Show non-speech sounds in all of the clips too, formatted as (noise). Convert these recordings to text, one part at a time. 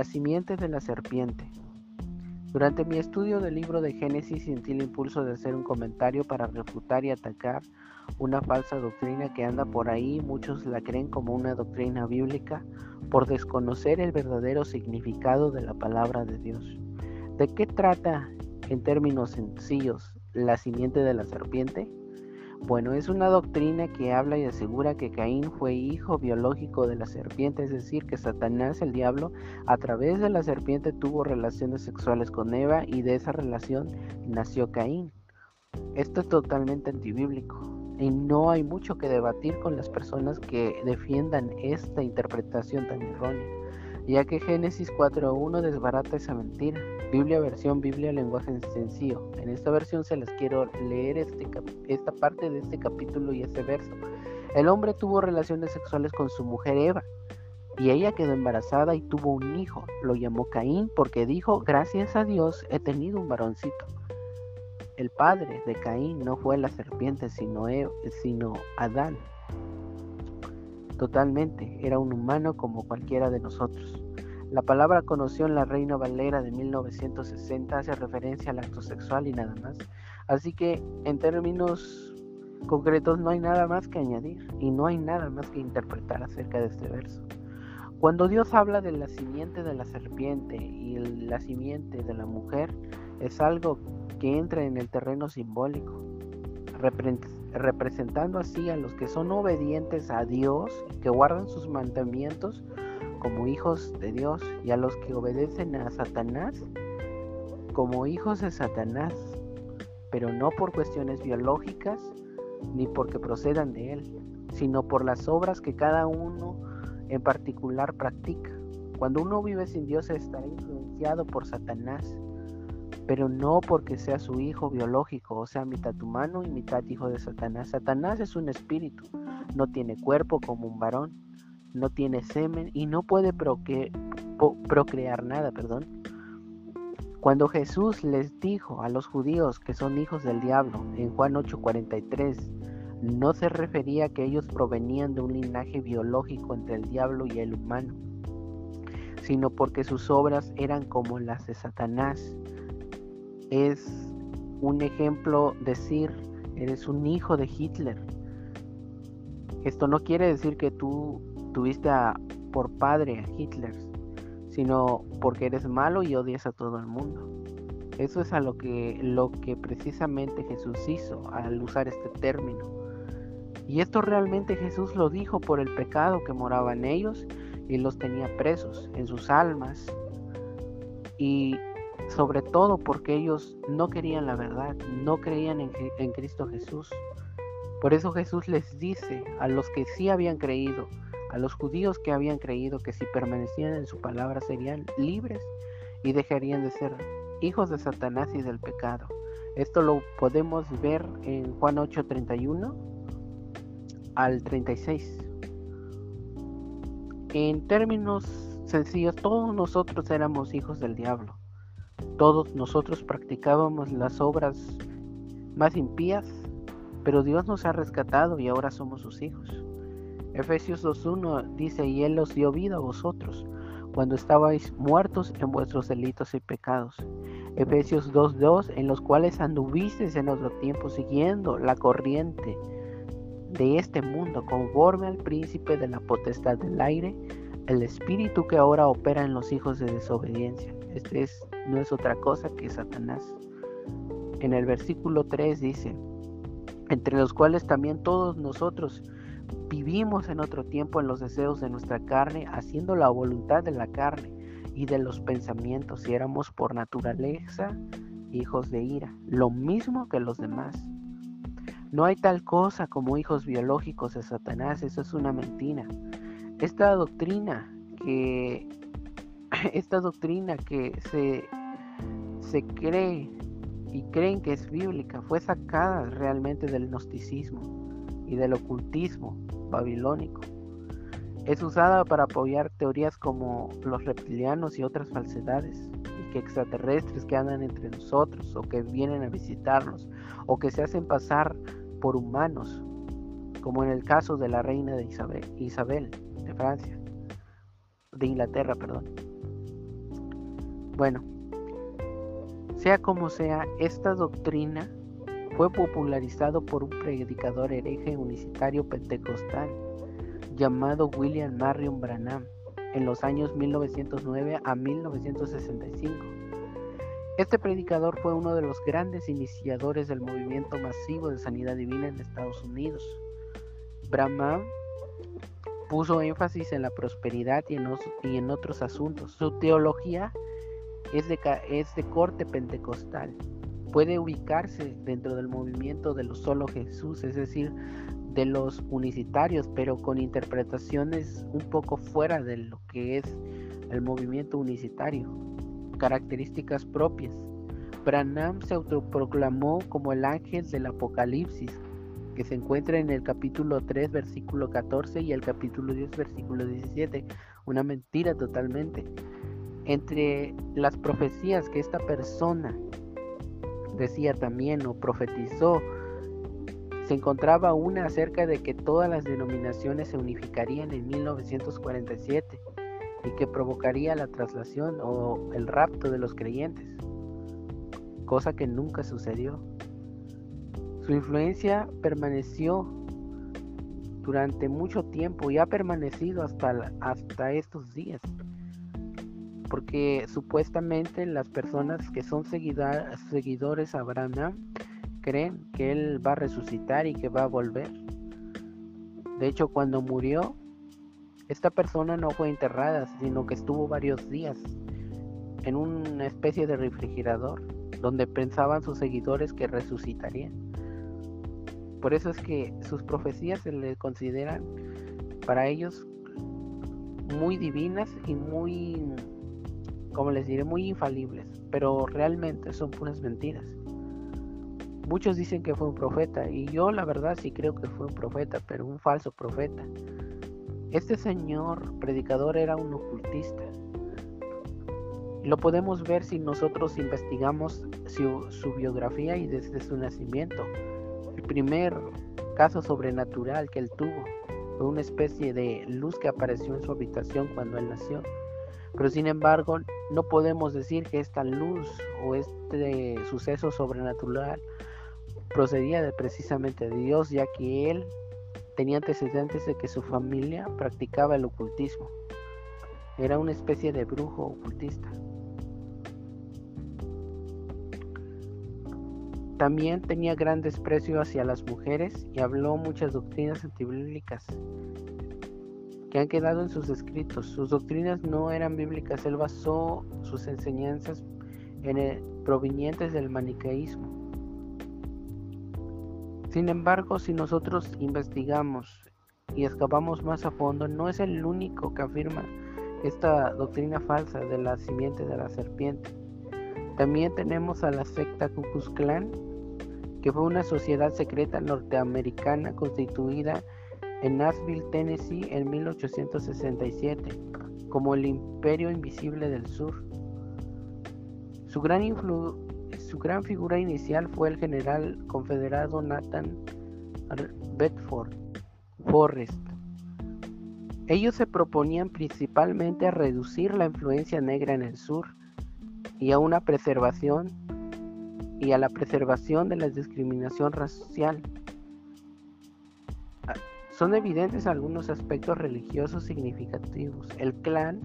la simiente de la serpiente. Durante mi estudio del libro de Génesis sentí el impulso de hacer un comentario para refutar y atacar una falsa doctrina que anda por ahí, muchos la creen como una doctrina bíblica, por desconocer el verdadero significado de la palabra de Dios. ¿De qué trata, en términos sencillos, la simiente de la serpiente? Bueno, es una doctrina que habla y asegura que Caín fue hijo biológico de la serpiente, es decir, que Satanás, el diablo, a través de la serpiente tuvo relaciones sexuales con Eva y de esa relación nació Caín. Esto es totalmente antibíblico y no hay mucho que debatir con las personas que defiendan esta interpretación tan errónea, ya que Génesis 4.1 desbarata esa mentira. Biblia versión Biblia lenguaje sencillo. En esta versión se les quiero leer este, esta parte de este capítulo y este verso. El hombre tuvo relaciones sexuales con su mujer Eva y ella quedó embarazada y tuvo un hijo. Lo llamó Caín porque dijo, gracias a Dios he tenido un varoncito. El padre de Caín no fue la serpiente sino, sino Adán. Totalmente, era un humano como cualquiera de nosotros. La palabra conoció en la Reina Valera de 1960 hace referencia al acto sexual y nada más. Así que en términos concretos no hay nada más que añadir y no hay nada más que interpretar acerca de este verso. Cuando Dios habla de la simiente de la serpiente y la simiente de la mujer, es algo que entra en el terreno simbólico, representando así a los que son obedientes a Dios, que guardan sus mandamientos, como hijos de Dios y a los que obedecen a Satanás como hijos de Satanás, pero no por cuestiones biológicas ni porque procedan de él, sino por las obras que cada uno en particular practica. Cuando uno vive sin Dios está influenciado por Satanás, pero no porque sea su hijo biológico, o sea, mitad humano y mitad hijo de Satanás. Satanás es un espíritu, no tiene cuerpo como un varón, no tiene semen y no puede procrear nada, perdón. Cuando Jesús les dijo a los judíos que son hijos del diablo en Juan 8:43, no se refería a que ellos provenían de un linaje biológico entre el diablo y el humano, sino porque sus obras eran como las de Satanás. Es un ejemplo decir, eres un hijo de Hitler. Esto no quiere decir que tú tuviste por padre a Hitler, sino porque eres malo y odias a todo el mundo. Eso es a lo que, lo que precisamente Jesús hizo al usar este término. Y esto realmente Jesús lo dijo por el pecado que moraba en ellos y los tenía presos en sus almas. Y sobre todo porque ellos no querían la verdad, no creían en, en Cristo Jesús. Por eso Jesús les dice a los que sí habían creído, a los judíos que habían creído que si permanecían en su palabra serían libres y dejarían de ser hijos de Satanás y del pecado. Esto lo podemos ver en Juan 8:31 al 36. En términos sencillos, todos nosotros éramos hijos del diablo. Todos nosotros practicábamos las obras más impías, pero Dios nos ha rescatado y ahora somos sus hijos. Efesios 2.1 dice, y Él os dio vida a vosotros cuando estabais muertos en vuestros delitos y pecados. Efesios 2.2, en los cuales anduvisteis en otro tiempo siguiendo la corriente de este mundo, conforme al príncipe de la potestad del aire, el espíritu que ahora opera en los hijos de desobediencia. Este es, no es otra cosa que Satanás. En el versículo 3 dice, entre los cuales también todos nosotros, Vivimos en otro tiempo en los deseos de nuestra carne, haciendo la voluntad de la carne y de los pensamientos, y éramos por naturaleza hijos de ira, lo mismo que los demás. No hay tal cosa como hijos biológicos de Satanás, eso es una mentira. Esta doctrina que (clears throat) esta doctrina que se, se cree y creen que es bíblica fue sacada realmente del gnosticismo y del ocultismo babilónico. Es usada para apoyar teorías como los reptilianos y otras falsedades, y que extraterrestres que andan entre nosotros o que vienen a visitarnos o que se hacen pasar por humanos, como en el caso de la reina de Isabel, Isabel de Francia, de Inglaterra, perdón. Bueno, sea como sea, esta doctrina fue popularizado por un predicador hereje unicitario pentecostal llamado William Marion Branham en los años 1909 a 1965. Este predicador fue uno de los grandes iniciadores del movimiento masivo de sanidad divina en Estados Unidos. Branham puso énfasis en la prosperidad y en, otros asuntos. Su teología es de corte pentecostal. Puede ubicarse dentro del movimiento de los solo Jesús, es decir, de los unicitarios, pero con interpretaciones un poco fuera de lo que es el movimiento unicitario, características propias. Branham se autoproclamó como el ángel del Apocalipsis, que se encuentra en el capítulo 3, versículo 14 y el capítulo 10, versículo 17. Una mentira totalmente. Entre las profecías que esta persona decía también o profetizó, se encontraba una acerca de que todas las denominaciones se unificarían en 1947 y que provocaría la traslación o el rapto de los creyentes, cosa que nunca sucedió. Su influencia permaneció durante mucho tiempo y ha permanecido hasta, hasta estos días, porque supuestamente las personas que son seguidores a Abraham creen que Él va a resucitar y que va a volver. De hecho, cuando murió, esta persona no fue enterrada, sino que estuvo varios días en una especie de refrigerador, donde pensaban sus seguidores que resucitarían. Por eso es que sus profecías se le consideran para ellos muy divinas y muy, como les diré, muy infalibles, pero realmente son puras mentiras. Muchos dicen que fue un profeta y yo la verdad sí creo que fue un profeta, pero un falso profeta. Este señor predicador era un ocultista. Lo podemos ver si nosotros investigamos su, biografía y desde su nacimiento. El primer caso sobrenatural que él tuvo fue una especie de luz que apareció en su habitación cuando él nació. Pero sin embargo, no podemos decir que esta luz o este suceso sobrenatural procedía de precisamente de Dios, ya que él tenía antecedentes de que su familia practicaba el ocultismo. Era una especie de brujo ocultista. También tenía gran desprecio hacia las mujeres y habló muchas doctrinas antibíblicas que han quedado en sus escritos. Sus doctrinas no eran bíblicas, él basó sus enseñanzas en el, provenientes del maniqueísmo. Sin embargo, si nosotros investigamos y excavamos más a fondo, no es el único que afirma esta doctrina falsa de la simiente de la serpiente. También tenemos a la secta Ku que fue una sociedad secreta norteamericana constituida Nashville, Tennessee en 1867, como el Imperio Invisible del Sur. Su gran su gran figura inicial fue el general confederado Nathan Bedford Forrest. Ellos se proponían principalmente a reducir la influencia negra en el sur y a una preservación y a la preservación de la discriminación racial. Son evidentes algunos aspectos religiosos significativos. El clan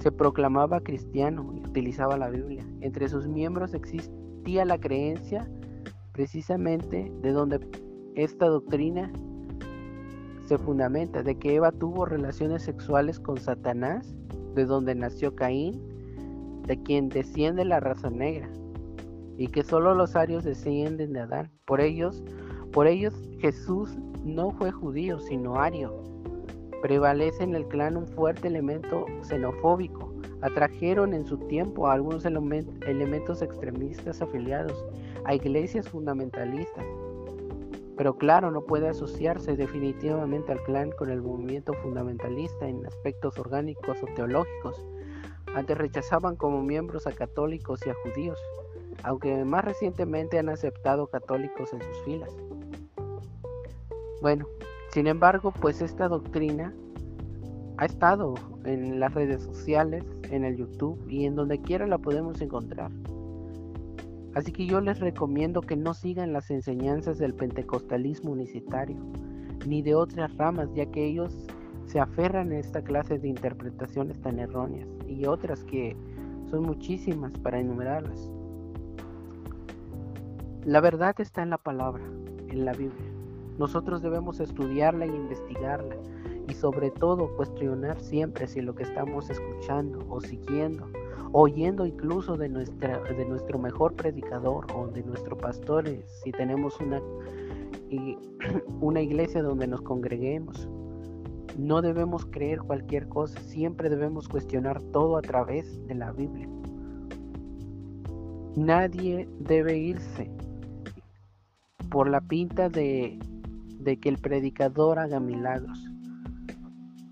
se proclamaba cristiano y utilizaba la Biblia. Entre sus miembros existía la creencia precisamente de donde esta doctrina se fundamenta, de que Eva tuvo relaciones sexuales con Satanás, de donde nació Caín, de quien desciende la raza negra, y que solo los arios descienden de Adán. Por ellos, por ellos Jesús no fue judío, sino ario Prevalece en el clan un fuerte elemento xenofóbico. Atrajeron en su tiempo a algunos elementos extremistas afiliados a iglesias fundamentalistas. Pero claro, no puede asociarse definitivamente al clan con el movimiento fundamentalista en aspectos orgánicos o teológicos. Antes rechazaban como miembros a católicos y a judíos, aunque más recientemente han aceptado católicos en sus filas. Bueno, sin embargo, pues esta doctrina ha estado en las redes sociales, en el YouTube y en donde quiera la podemos encontrar. Así que yo les recomiendo que no sigan las enseñanzas del pentecostalismo unicitario, ni de otras ramas, ya que ellos se aferran a esta clase de interpretaciones tan erróneas y otras que son muchísimas para enumerarlas. La verdad está en la palabra, en la Biblia. Nosotros debemos estudiarla y investigarla y sobre todo cuestionar siempre si lo que estamos escuchando o siguiendo, oyendo incluso de, nuestra, de nuestro mejor predicador o de nuestro pastor, si tenemos una, (clears throat) una iglesia donde nos congreguemos. No debemos creer cualquier cosa, siempre debemos cuestionar todo a través de la Biblia. Nadie debe irse por la pinta de, de que el predicador haga milagros.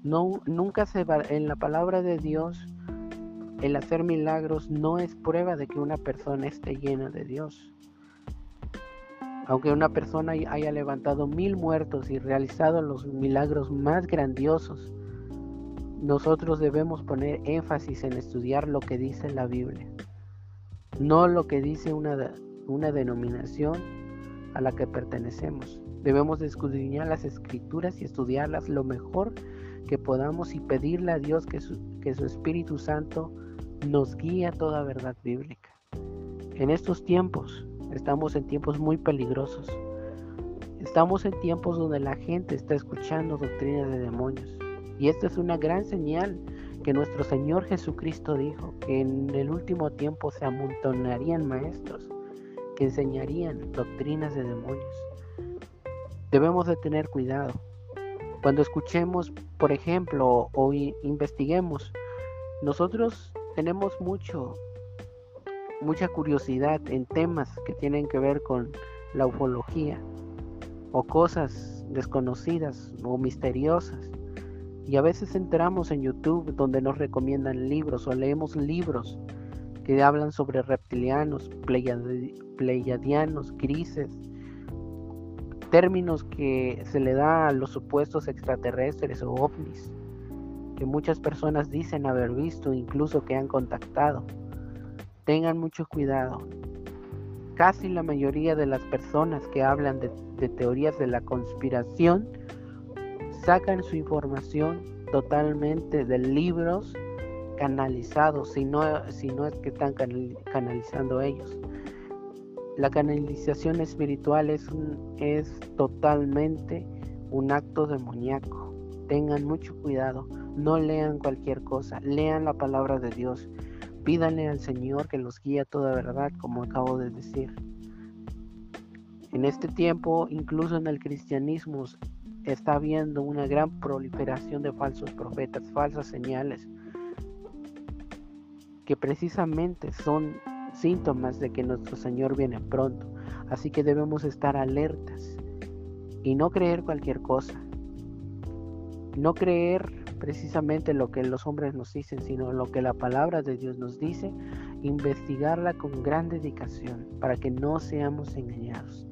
No, nunca se va, en la palabra de Dios, el hacer milagros no es prueba de que una persona esté llena de Dios. Aunque una persona haya levantado mil muertos y realizado los milagros más grandiosos, nosotros debemos poner énfasis en estudiar lo que dice la Biblia, no lo que dice una, una denominación a la que pertenecemos. Debemos escudriñar las escrituras y estudiarlas lo mejor que podamos y pedirle a Dios que su, que su Espíritu Santo nos guíe a toda verdad bíblica. En estos tiempos, estamos en tiempos muy peligrosos. Estamos en tiempos donde la gente está escuchando doctrinas de demonios. Y esta es una gran señal que nuestro Señor Jesucristo dijo, que en el último tiempo se amontonarían maestros que enseñarían doctrinas de demonios. Debemos de tener cuidado. Cuando escuchemos, por ejemplo, o investiguemos, nosotros tenemos mucho, mucha curiosidad en temas que tienen que ver con la ufología o cosas desconocidas o misteriosas. Y a veces entramos en YouTube donde nos recomiendan libros o leemos libros que hablan sobre reptilianos, pleiadianos, grises, términos que se le da a los supuestos extraterrestres o ovnis, que muchas personas dicen haber visto, incluso que han contactado. Tengan mucho cuidado. Casi la mayoría de las personas que hablan de, teorías de la conspiración sacan su información totalmente de libros canalizados, si no, si no es que están canalizando ellos. La canalización espiritual es, es totalmente un acto demoníaco. Tengan mucho cuidado, no lean cualquier cosa, lean la palabra de Dios. Pídanle al Señor que los guíe a toda verdad, como acabo de decir. En este tiempo, incluso en el cristianismo, está habiendo una gran proliferación de falsos profetas, falsas señales, que precisamente son síntomas de que nuestro Señor viene pronto. Así que debemos estar alertas y no creer cualquier cosa. No creer precisamente lo que los hombres nos dicen, sino lo que la palabra de Dios nos dice, investigarla con gran dedicación para que no seamos engañados.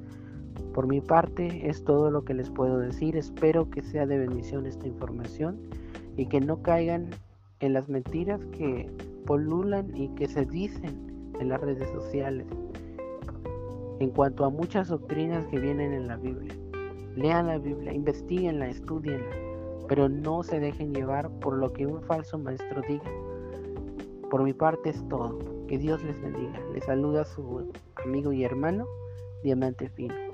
Por mi parte es todo lo que les puedo decir. Espero que sea de bendición esta información y que no caigan en las mentiras que polulan y que se dicen en las redes sociales en cuanto a muchas doctrinas que vienen en la Biblia. Lean la Biblia, investiguenla, estudienla, pero no se dejen llevar por lo que un falso maestro diga. Por mi parte es todo. Que Dios les bendiga. Les saluda su amigo y hermano, Diamante Fino.